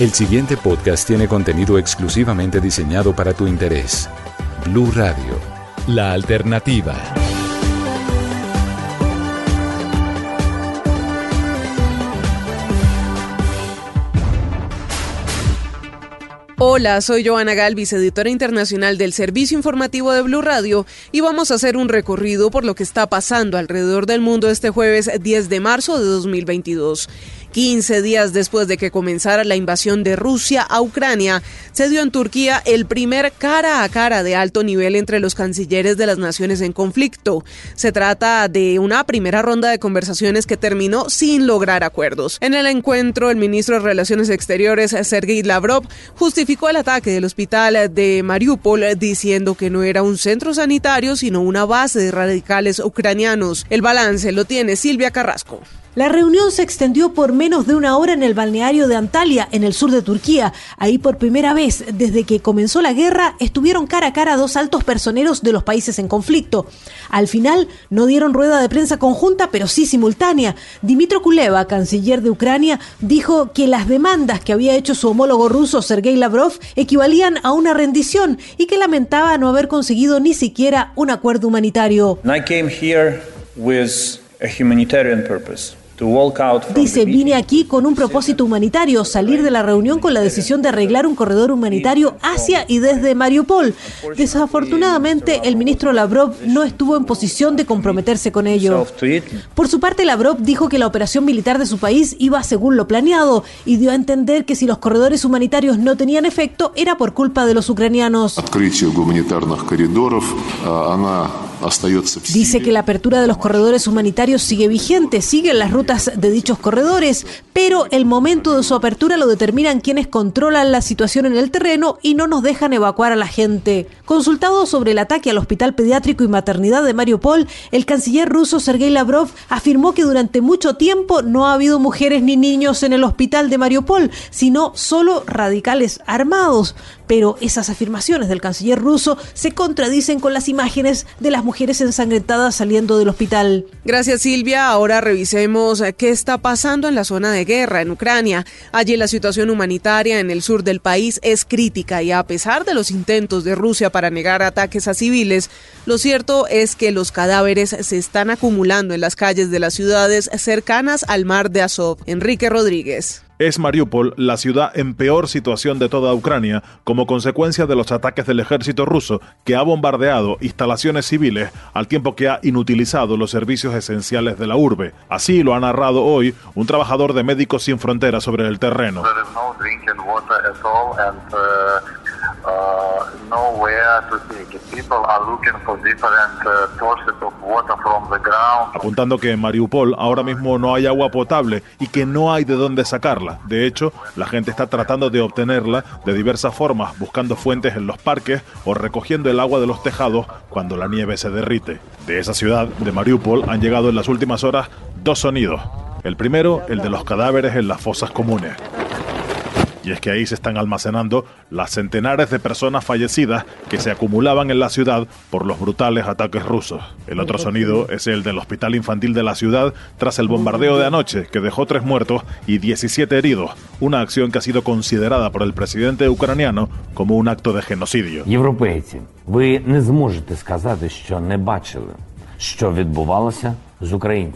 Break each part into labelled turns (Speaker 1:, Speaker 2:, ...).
Speaker 1: El siguiente podcast tiene contenido exclusivamente diseñado para tu interés. Blue Radio, la alternativa.
Speaker 2: Hola, soy Joana Galvis, editora internacional del Servicio Informativo de Blue Radio, y vamos a hacer un recorrido por lo que está pasando alrededor del mundo este jueves 10 de marzo de 2022. 15 días después de que comenzara la invasión de Rusia a Ucrania, se dio en Turquía el primer cara a cara de alto nivel entre los cancilleres de las naciones en conflicto. Se trata de una primera ronda de conversaciones que terminó sin lograr acuerdos. En el encuentro, el ministro de Relaciones Exteriores, Sergei Lavrov, justificó el ataque del hospital de Mariupol diciendo que no era un centro sanitario, sino una base de radicales ucranianos. El balance lo tiene Silvia Carrasco.
Speaker 3: La reunión se extendió por menos de una hora en el balneario de Antalya, en el sur de Turquía. Ahí por primera vez desde que comenzó la guerra estuvieron cara a cara dos altos personeros de los países en conflicto. Al final no dieron rueda de prensa conjunta, pero sí simultánea. Dimitro Kuleva, canciller de Ucrania, dijo que las demandas que había hecho su homólogo ruso Sergei Lavrov equivalían a una rendición y que lamentaba no haber conseguido ni siquiera un acuerdo humanitario.
Speaker 4: I came here with a humanitarian purpose.
Speaker 3: Dice, vine aquí con un propósito humanitario, salir de la reunión con la decisión de arreglar un corredor humanitario hacia y desde Mariupol. Desafortunadamente, el ministro Lavrov no estuvo en posición de comprometerse con ello. Por su parte, Lavrov dijo que la operación militar de su país iba según lo planeado y dio a entender que si los corredores humanitarios no tenían efecto, era por culpa de los ucranianos. Dice que la apertura de los corredores humanitarios sigue vigente, siguen las rutas de dichos corredores, pero el momento de su apertura lo determinan quienes controlan la situación en el terreno y no nos dejan evacuar a la gente. Consultado sobre el ataque al hospital pediátrico y maternidad de Mariupol, el canciller ruso Sergei Lavrov afirmó que durante mucho tiempo no ha habido mujeres ni niños en el hospital de Mariupol, sino solo radicales armados. Pero esas afirmaciones del canciller ruso se contradicen con las imágenes de las mujeres ensangrentadas saliendo del hospital.
Speaker 2: Gracias Silvia. Ahora revisemos qué está pasando en la zona de guerra en Ucrania. Allí la situación humanitaria en el sur del país es crítica y a pesar de los intentos de Rusia para negar ataques a civiles, lo cierto es que los cadáveres se están acumulando en las calles de las ciudades cercanas al mar de Azov. Enrique Rodríguez.
Speaker 5: Es Mariupol la ciudad en peor situación de toda Ucrania como consecuencia de los ataques del ejército ruso que ha bombardeado instalaciones civiles al tiempo que ha inutilizado los servicios esenciales de la urbe. Así lo ha narrado hoy un trabajador de Médicos Sin Fronteras sobre el terreno. Apuntando que en Mariupol ahora mismo no hay agua potable y que no hay de dónde sacarla. De hecho, la gente está tratando de obtenerla de diversas formas, buscando fuentes en los parques o recogiendo el agua de los tejados cuando la nieve se derrite. De esa ciudad, de Mariupol, han llegado en las últimas horas dos sonidos. El primero, el de los cadáveres en las fosas comunes Y es que ahí se están almacenando las centenares de personas fallecidas que se acumulaban en la ciudad por los brutales ataques rusos. El otro sonido es el del hospital infantil de la ciudad tras el bombardeo de anoche que dejó tres muertos y 17 heridos, una acción que ha sido considerada por el presidente ucraniano como un acto de genocidio.
Speaker 6: Європейці, ви не зможете сказати, що не бачили, що відбувалося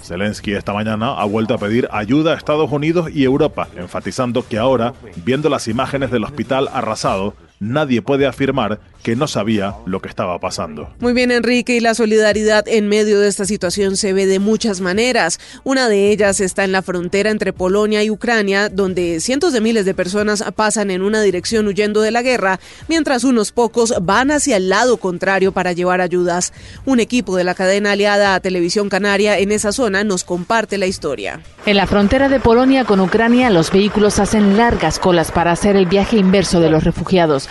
Speaker 5: Zelensky esta mañana ha vuelto a pedir ayuda a Estados Unidos y Europa, enfatizando que ahora, viendo las imágenes del hospital arrasado, nadie puede afirmar que no sabía lo que estaba pasando.
Speaker 2: Muy bien, Enrique, y la solidaridad en medio de esta situación se ve de muchas maneras. Una de ellas está en la frontera entre Polonia y Ucrania, donde cientos de miles de personas pasan en una dirección huyendo de la guerra, mientras unos pocos van hacia el lado contrario para llevar ayudas. Un equipo de la cadena aliada a Televisión Canaria en esa zona nos comparte la historia.
Speaker 7: En la frontera de Polonia con Ucrania, los vehículos hacen largas colas para hacer el viaje inverso de los refugiados.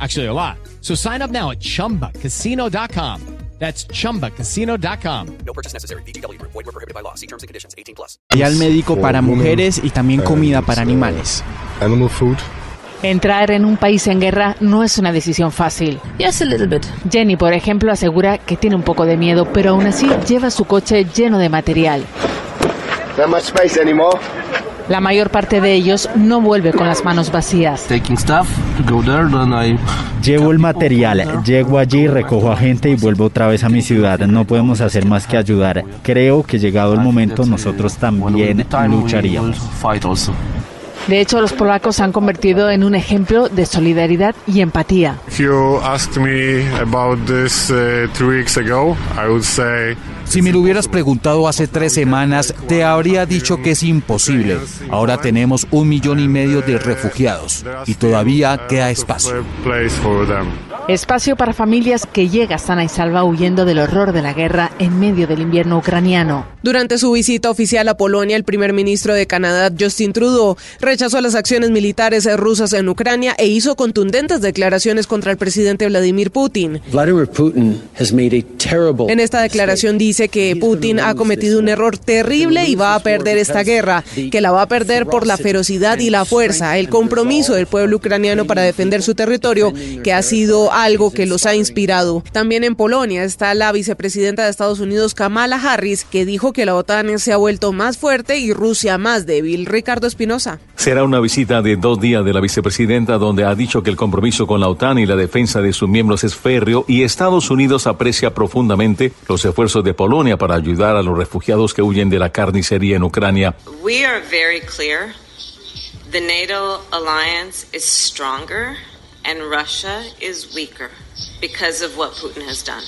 Speaker 8: Actually, a lot. So sign up now at chumbacasino.com. That's chumbacasino.com.
Speaker 9: No purchase necessary. BGW. Void were prohibited by law. See terms and conditions. 18 plus.
Speaker 8: al médico para mujeres y también comida para animales.
Speaker 10: Animal food.
Speaker 7: Entrar en un país en guerra no es una decisión fácil.
Speaker 11: Yes, a little bit.
Speaker 7: Jenny, por ejemplo, asegura que tiene un poco de miedo, pero aún así lleva su coche lleno de material.
Speaker 10: Not much space anymore.
Speaker 7: La mayor parte de ellos no vuelve con las manos vacías.
Speaker 12: Taking stuff, go there, then I...
Speaker 13: Llevo el material, llego allí, recojo a gente y vuelvo otra vez a mi ciudad. No podemos hacer más que ayudar. Creo que llegado el momento nosotros también lucharíamos.
Speaker 7: De hecho, los polacos se han convertido en un ejemplo de solidaridad y empatía.
Speaker 10: If you asked me about this three weeks ago, I would say
Speaker 14: Si me lo hubieras preguntado hace tres semanas, te habría dicho que es imposible. Ahora tenemos un millón y medio de refugiados y todavía queda espacio.
Speaker 7: Espacio para familias que llegan sana y salva huyendo del horror de la guerra en medio del invierno ucraniano.
Speaker 2: Durante su visita oficial a Polonia, el primer ministro de Canadá, Justin Trudeau, rechazó las acciones militares rusas en Ucrania e hizo contundentes declaraciones contra el presidente Vladimir Putin. En esta declaración dice que Putin ha cometido un error terrible y va a perder esta guerra, que la va a perder por la ferocidad y la fuerza, el compromiso del pueblo ucraniano para defender su territorio, que ha sido algo que los ha inspirado. También en Polonia está la vicepresidenta de Estados Unidos, Kamala Harris, que dijo que la OTAN se ha vuelto más fuerte y Rusia más débil. Ricardo Espinosa.
Speaker 15: Será una visita de dos días de la vicepresidenta donde ha dicho que el compromiso con la OTAN y la defensa de sus miembros es férreo y Estados Unidos aprecia profundamente los esfuerzos de Polonia para ayudar a los refugiados que huyen de la carnicería en Ucrania.
Speaker 16: We are very clear. The NATO alliance is stronger and Russia is weaker because of what Putin has done.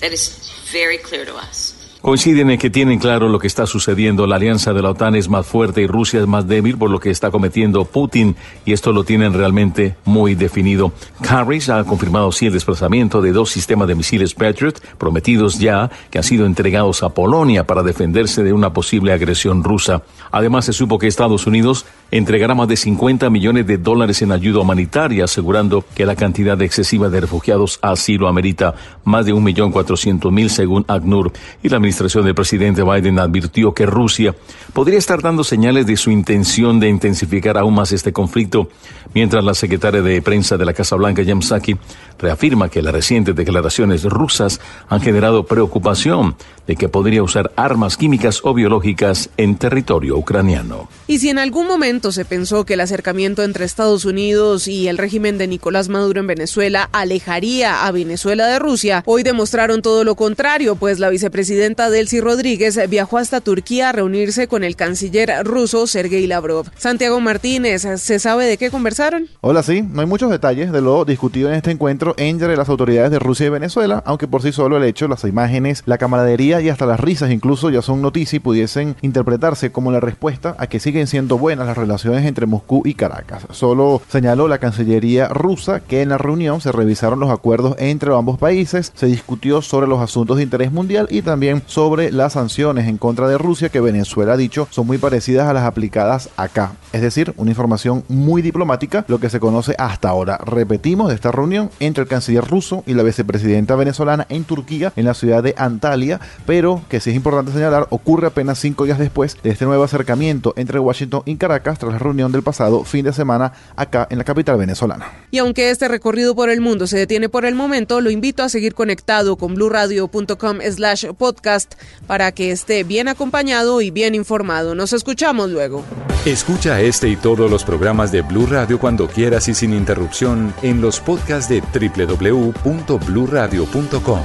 Speaker 16: That is very clear to us.
Speaker 15: Coinciden en que tienen claro lo que está sucediendo. La alianza de la OTAN es más fuerte y Rusia es más débil por lo que está cometiendo Putin y esto lo tienen realmente muy definido. Harris ha confirmado sí el desplazamiento de dos sistemas de misiles Patriot prometidos ya que han sido entregados a Polonia para defenderse de una posible agresión rusa. Además se supo que Estados Unidos entregará más de 50 millones de dólares en ayuda humanitaria, asegurando que la cantidad excesiva de refugiados así lo amerita, más de 1.400.000 según ACNUR. Y la administración del presidente Biden advirtió que Rusia podría estar dando señales de su intención de intensificar aún más este conflicto, mientras la secretaria de prensa de la Casa Blanca, Jem Psaki, reafirma que las recientes declaraciones rusas han generado preocupación de que podría usar armas químicas o biológicas en territorio ucraniano.
Speaker 2: Y si en algún momento se pensó que el acercamiento entre Estados Unidos y el régimen de Nicolás Maduro en Venezuela alejaría a Venezuela de Rusia, hoy demostraron todo lo contrario, pues la vicepresidenta Delcy Rodríguez viajó hasta Turquía a reunirse con el canciller ruso Sergei Lavrov. Santiago Martínez, ¿se sabe de qué conversaron?
Speaker 17: Hola, sí, no hay muchos detalles de lo discutido en este encuentro entre las autoridades de Rusia y Venezuela, aunque por sí solo el hecho, las imágenes, la camaradería y hasta las risas incluso ya son noticia y pudiesen interpretarse como la respuesta a que siguen siendo buenas las relaciones entre Moscú y Caracas. Solo señaló la Cancillería rusa que en la reunión se revisaron los acuerdos entre ambos países, se discutió sobre los asuntos de interés mundial y también sobre las sanciones en contra de Rusia que Venezuela ha dicho son muy parecidas a las aplicadas acá. Es decir, una información muy diplomática, lo que se conoce hasta ahora. Repetimos de esta reunión entre el canciller ruso y la vicepresidenta venezolana en Turquía, en la ciudad de Antalya, pero que sí es importante señalar, ocurre apenas cinco días después de este nuevo acercamiento entre Washington y Caracas, semanas tras la reunión del pasado fin de semana acá en la capital venezolana.
Speaker 2: Y aunque este recorrido por el mundo se detiene por el momento, lo invito a seguir conectado con bluradio.com slash podcast para que esté bien acompañado y bien informado. Nos escuchamos luego.
Speaker 1: Escucha este y todos los programas de Blue Radio cuando quieras y sin interrupción en los podcasts de www.bluradio.com.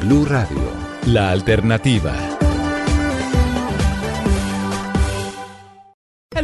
Speaker 1: Blue Radio, la alternativa.